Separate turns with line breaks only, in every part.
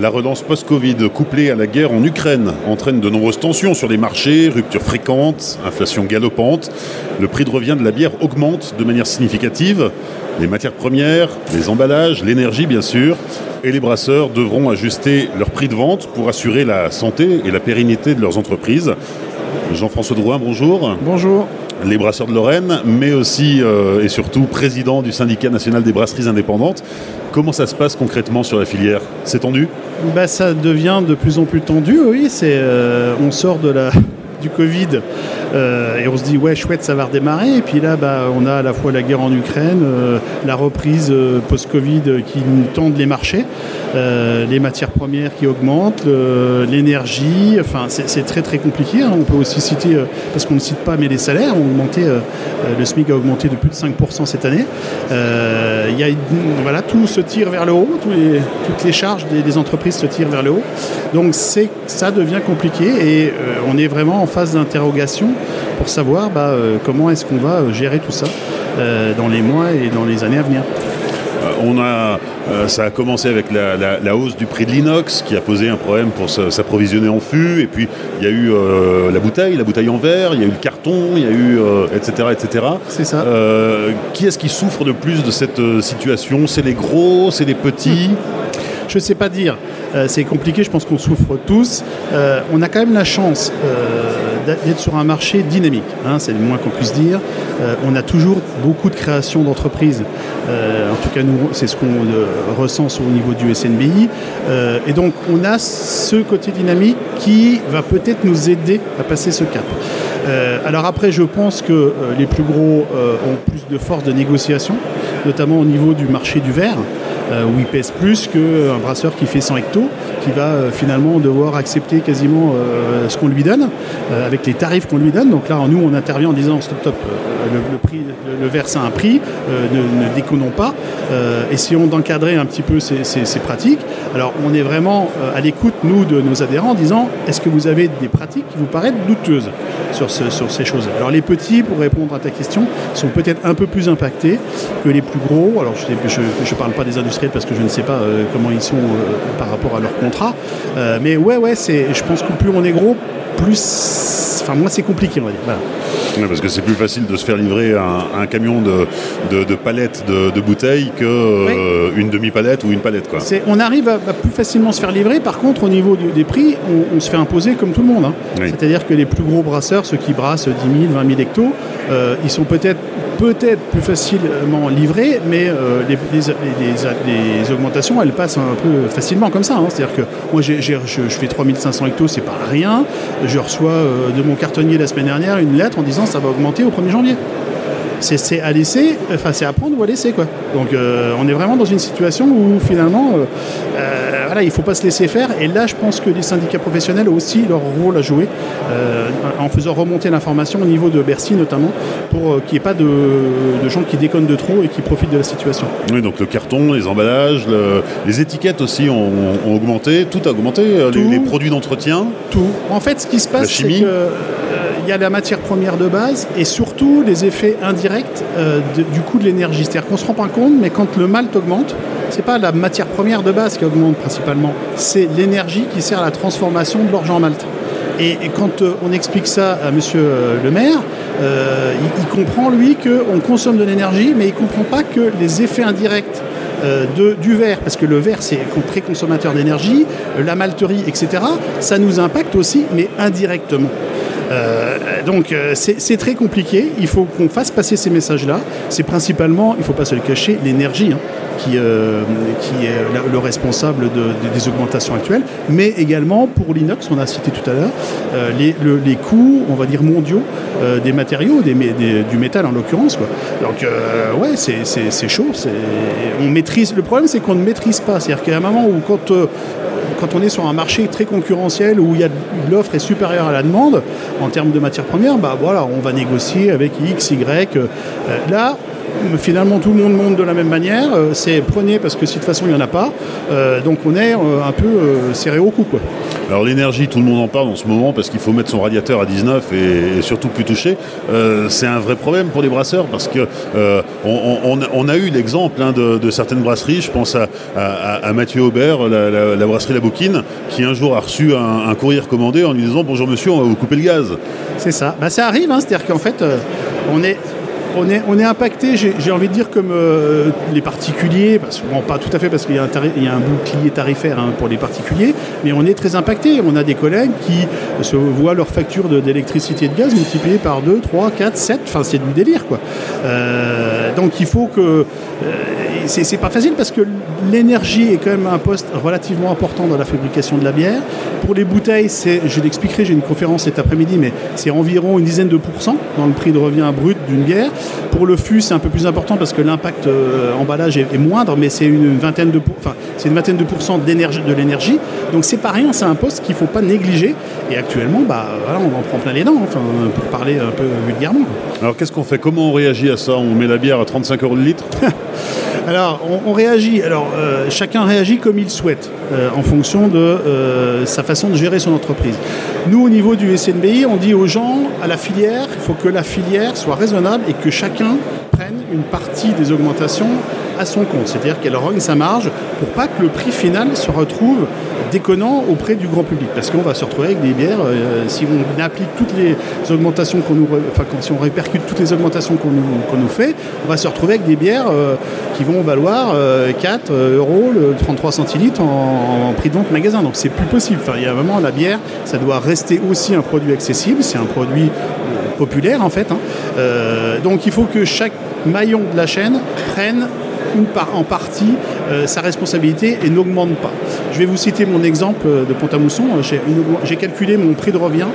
La relance post-Covid couplée à la guerre en Ukraine entraîne de nombreuses tensions sur les marchés, ruptures fréquentes, inflation galopante. Le prix de revient de la bière augmente de manière significative. Les matières premières, les emballages, l'énergie bien sûr, et les brasseurs devront ajuster leur prix de vente pour assurer la santé et la pérennité de leurs entreprises. Jean-François Drouin, bonjour.
Bonjour
les brasseurs de Lorraine, mais aussi euh, et surtout président du syndicat national des brasseries indépendantes. Comment ça se passe concrètement sur la filière? C'est tendu?
Bah, Ça devient de plus en plus tendu, oui. Euh, on sort de la, du Covid euh, et on se dit ouais chouette ça va redémarrer et puis là bah, on a à la fois la guerre en Ukraine, euh, la reprise euh, post-Covid qui tendent les marchés, les matières premières qui augmentent, l'énergie, enfin c'est très très compliqué. Hein. On peut aussi citer, parce qu'on ne cite pas mais les salaires ont augmenté, le SMIC a augmenté de plus de 5% cette année. Y a, voilà, tout se tire vers le haut, toutes les charges des, des, entreprises se tirent vers le haut. Donc ça devient compliqué et on est vraiment en phase d'interrogation pour savoir bah, euh, comment est-ce qu'on va euh, gérer tout ça euh, dans les mois et dans les années à venir.
On a, ça a commencé avec la, hausse du prix de l'inox qui a posé un problème pour s'approvisionner en fût. Et puis il y a eu la bouteille, la bouteille en verre, il y a eu le carton, il y a eu etc. etc.
C'est ça.
qui est-ce qui souffre de plus de cette situation? C'est les gros, c'est les petits?
Je ne sais pas dire. c'est compliqué, je pense qu'on souffre tous. on a quand même la chance d'être sur un marché dynamique, hein, c'est le moins qu'on puisse dire. Euh, on a toujours beaucoup de créations d'entreprises. Euh, en tout cas, nous, c'est ce qu'on euh, recense au niveau du SNBI. et donc, on a ce côté dynamique qui va peut-être nous aider à passer ce cap. alors après, je pense que les plus gros ont plus de force de négociation, notamment au niveau du marché du verre. Euh, où il pèse plus qu'un brasseur qui fait 100 hectos, qui va euh, finalement devoir accepter quasiment euh, ce qu'on lui donne, avec les tarifs qu'on lui donne. Donc là, nous, on intervient en disant stop, stop, le, verre, c'est un prix, ne, déconnons pas, essayons d'encadrer un petit peu ces, pratiques. Alors, on est vraiment à l'écoute, nous, de nos adhérents, en disant est-ce que vous avez des pratiques qui vous paraissent douteuses sur, ce, sur ces choses Alors, les petits, pour répondre à ta question, sont peut-être un peu plus impactés que les plus gros. Alors, je ne parle pas des industries parce que je ne sais pas euh, comment ils sont euh, par rapport à leur contrat. Euh, mais ouais, ouais, je pense que plus on est gros, plus. Enfin, moins c'est compliqué, on va dire.
parce que c'est plus facile de se faire livrer un, camion de, de, palettes de, bouteilles qu'une une demi-palette ou une palette. Quoi.
On arrive à, plus facilement se faire livrer. Par contre, au niveau des prix, on, se fait imposer comme tout le monde. Hein. C'est-à-dire que les plus gros brasseurs, ceux qui brassent 10 000, 20 000 hectos, ils sont peut-être peut-être plus facilement livré, mais euh, les, augmentations, elles passent un peu facilement comme ça. Hein. C'est-à-dire que moi, je, fais 3500 hectos, c'est pas rien. Je reçois euh, de mon cartonnier la semaine dernière une lettre en disant ça va augmenter au 1er janvier c'est à laisser, enfin c'est à prendre ou à laisser quoi. Donc euh, on est vraiment dans une situation où finalement, voilà, il ne faut pas se laisser faire. Et là, je pense que les syndicats professionnels ont aussi leur rôle à jouer en faisant remonter l'information au niveau de Bercy notamment, pour qu'il n'y ait pas de, gens qui déconnent de trop et qui profitent de la situation.
Oui, donc le carton, les emballages, les étiquettes aussi ont, augmenté, tout a augmenté, les, produits d'entretien.
Tout. En fait, ce qui se passe, c'est que il y a la matière première de base et surtout les effets indirects euh, du coût de l'énergie. C'est-à-dire qu'on ne se rend pas compte, mais quand le malt augmente, ce n'est pas la matière première de base qui augmente principalement, c'est l'énergie qui sert à la transformation de l'orge en malt. Et, quand euh, on explique ça à monsieur euh, le maire, il, comprend lui qu'on consomme de l'énergie, mais il ne comprend pas que les effets indirects du verre, parce que le verre c'est très consommateur d'énergie, la malterie, etc., ça nous impacte aussi, mais indirectement. Euh, donc euh, c'est très compliqué. Il faut qu'on fasse passer ces messages-là. C'est principalement, il ne faut pas se le cacher, l'énergie. Hein, qui, euh, qui, est le responsable des augmentations actuelles, mais également pour l'inox, on a cité tout à l'heure, les, les, coûts, on va dire mondiaux, des matériaux, du métal en l'occurrence. Donc ouais, c'est chaud. On maîtrise. Le problème, c'est qu'on ne maîtrise pas. C'est-à-dire qu'à un moment où quand quand on est sur un marché très concurrentiel où l'offre est supérieure à la demande en termes de matières premières, bah voilà, on va négocier avec X, Y. Euh, là, finalement tout le monde monte de la même manière. Euh, c'est prenez parce que si de toute façon il n'y en a pas. Euh, donc on est un peu serré au cou. Quoi.
Alors l'énergie, tout le monde en parle en ce moment parce qu'il faut mettre son radiateur à 19 et, surtout plus toucher. c'est un vrai problème pour les brasseurs parce que on, a eu l'exemple hein, de, certaines brasseries. Je pense à, Mathieu Aubert, la, brasserie La Bouquine, qui un jour a reçu un, courrier recommandé en lui disant bonjour monsieur, on va vous couper le gaz.
C'est ça. Bah, ça arrive, hein. c'est-à-dire qu'en fait, on est on est, on est impacté, j'ai envie de dire, comme euh, les particuliers, bon, pas tout à fait parce qu'il y, a un bouclier tarifaire hein, pour les particuliers, mais on est très impacté. On a des collègues qui se voient leur facture d'électricité et de gaz multipliée par 2, 3, 4, 7, enfin c'est du délire quoi. Euh, donc il faut que. Euh, c'est pas facile parce que l'énergie est quand même un poste relativement important dans la fabrication de la bière. Pour les bouteilles, je l'expliquerai, j'ai une conférence cet après-midi, mais c'est environ une dizaine de pourcents dans le prix de revient brut d'une bière. Pour le fût, c'est un peu plus important parce que l'impact euh, emballage est, moindre, mais c'est une vingtaine de, enfin, c'est une vingtaine de pourcents d'énergie, de l'énergie. Donc c'est pas rien, c'est un poste qu'il faut pas négliger. Et actuellement, bah, voilà, on en prend plein les dents, enfin, pour parler un peu vulgairement.
Alors qu'est-ce qu'on fait? Comment on réagit à ça? On met la bière à 35 euros le litre?
Alors, on, réagit. Alors, euh, chacun réagit comme il souhaite, euh, en fonction de euh, sa façon de gérer son entreprise. Nous, au niveau du SNBI, on dit aux gens, à la filière, il faut que la filière soit raisonnable et que chacun prenne une partie des augmentations à son compte, c'est-à-dire qu'elle rogne sa marge pour pas que le prix final se retrouve déconnant auprès du grand public. Parce qu'on va se retrouver avec des bières, euh, si on applique toutes les augmentations qu'on nous, enfin si on répercute toutes les augmentations qu'on nous, nous, fait, on va se retrouver avec des bières euh, qui vont valoir 4 euh, euros le 33 centilitres en, prix de vente magasin. Donc c'est plus possible. Enfin, il y a vraiment la bière, ça doit rester aussi un produit accessible, c'est un produit populaire en fait. Hein. donc il faut que chaque maillon de la chaîne prenne en partie sa responsabilité et n'augmente pas. Je vais vous citer mon exemple euh, de Pont-à-Mousson. J'ai calculé mon prix de revient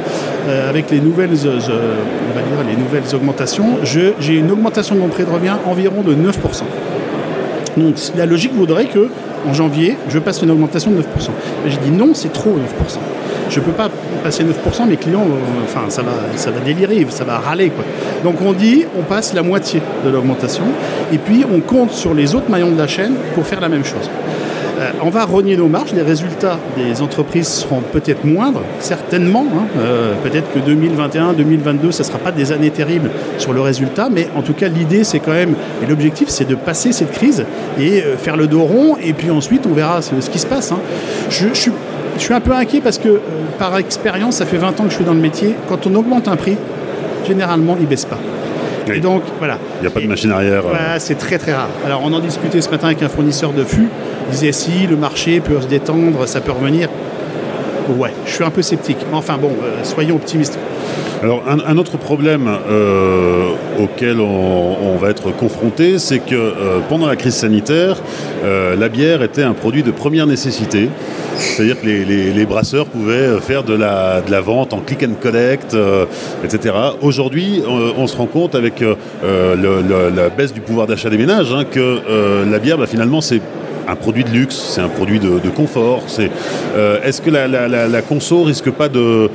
euh, avec les nouvelles, on va dire, les nouvelles augmentations. J'ai une augmentation de mon prix de revient environ de 9%. Donc la logique voudrait que en janvier, je passe une augmentation de 9%. Mais j'ai dit non, c'est trop 9% je ne peux pas passer 9%, mes clients, euh, enfin, ça va, ça va délirer, ça va râler. Quoi. Donc on dit, on passe la moitié de l'augmentation, et puis on compte sur les autres maillons de la chaîne pour faire la même chose. Euh, on va rogner nos marges, les résultats des entreprises seront peut-être moindres, certainement. Hein. Euh, peut-être que 2021, 2022, ce ne sera pas des années terribles sur le résultat, mais en tout cas, l'idée, c'est quand même, et l'objectif, c'est de passer cette crise et faire le dos rond, et puis ensuite, on verra ce, qui se passe. Hein. Je, suis je suis un peu inquiet parce que, euh, par expérience, ça fait 20 ans que je suis dans le métier. Quand on augmente un prix, généralement, il ne baisse pas.
Et donc, voilà. Il n'y a pas de machine arrière.
Euh. c'est très très rare. Alors, on en discutait ce matin avec un fournisseur de fûts. Il disait si le marché peut se détendre, ça peut revenir. Ouais, je suis un peu sceptique. Enfin bon, euh, soyons optimistes.
Alors un, autre problème euh, auquel on, va être confronté, c'est que euh, pendant la crise sanitaire, euh, la bière était un produit de première nécessité. C'est-à-dire que les, brasseurs pouvaient faire de la, la, vente en click and collect, etc. Aujourd'hui, on, se rend compte avec la baisse du pouvoir d'achat des ménages hein, que la bière, bah, finalement, c'est un produit de luxe, c'est un produit de, confort. Est-ce que la, la, la, conso risque pas de,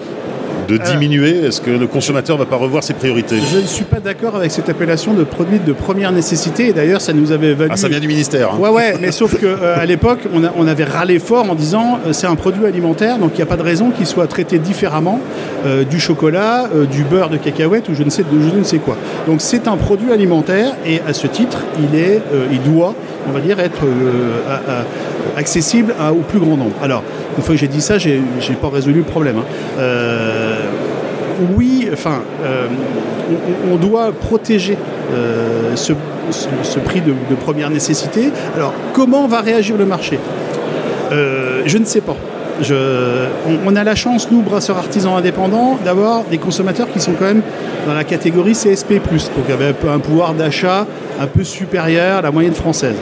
de diminuer Est-ce que le consommateur ne va pas revoir ses priorités
Je ne suis pas d'accord avec cette appellation de produit de première nécessité. Et d'ailleurs, ça nous avait valu.
Ah, ça vient du ministère. Hein.
Ouais, ouais, mais sauf qu'à euh, l'époque, on, avait râlé fort en disant euh, c'est un produit alimentaire, donc il n'y a pas de raison qu'il soit traité différemment euh, du chocolat, du beurre de cacahuète ou je ne sais, de, je ne sais quoi. Donc c'est un produit alimentaire et à ce titre, il, est, il doit, on va dire, être accessible au plus grand nombre. Alors, une fois que j'ai dit ça, j'ai n'ai pas résolu le problème. Hein oui, enfin, euh, on, doit protéger euh, ce, prix de, première nécessité. Alors, comment va réagir le marché? Euh, Je ne sais pas. on, a la chance, nous, brasseurs artisans indépendants, d'avoir des consommateurs qui sont quand même dans la catégorie CSP+, donc avec un pouvoir d'achat un peu supérieur à la moyenne française.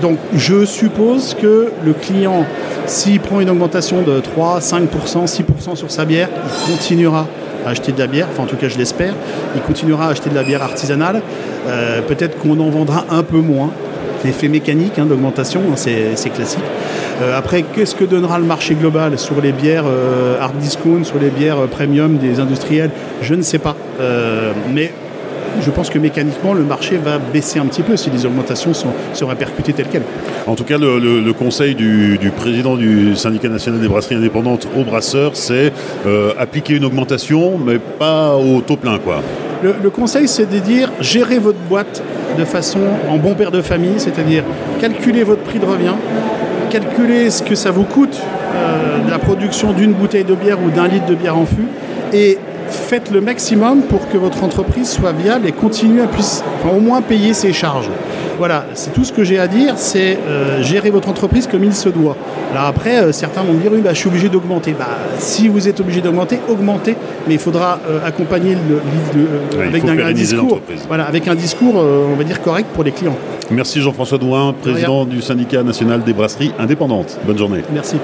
Donc je suppose que le client s'il prend une augmentation de 3, 5%, 6% sur sa bière, il continuera à acheter de la bière, enfin en tout cas je l'espère, il continuera à acheter de la bière artisanale. Euh, peut-être qu'on en vendra un peu moins. L'effet mécanique hein, d'augmentation, hein, c'est classique. Euh, après, qu'est-ce que donnera le marché global sur les bières hard euh, discount, sur les bières premium des industriels? Je ne sais pas. mais je pense que mécaniquement, le marché va baisser un petit peu si les augmentations sont, sont répercutées telles quelles.
En tout cas, le, conseil du, président du syndicat national des brasseries indépendantes aux brasseurs, c'est euh, appliquer une augmentation, mais pas au taux plein. Quoi.
Le, conseil, c'est de dire gérer votre boîte de façon en bon père de famille, c'est-à-dire calculer votre prix de revient, calculer ce que ça vous coûte euh, la production d'une bouteille de bière ou d'un litre de bière en fût et faites le maximum pour que votre entreprise soit viable et continue à puisse, au moins payer ses charges. Voilà, c'est tout ce que j'ai à dire, c'est euh, gérer votre entreprise comme il se doit. Alors après, euh, certains vont me dire, oui, bah, je suis obligé d'augmenter. Bah, si vous êtes obligé d'augmenter, augmentez, mais il faudra euh, accompagner le, avec un, discours, voilà, avec un discours, on va dire, correct pour les clients.
Merci Jean-François Douin, président du syndicat national des brasseries indépendantes. Bonne journée.
Merci.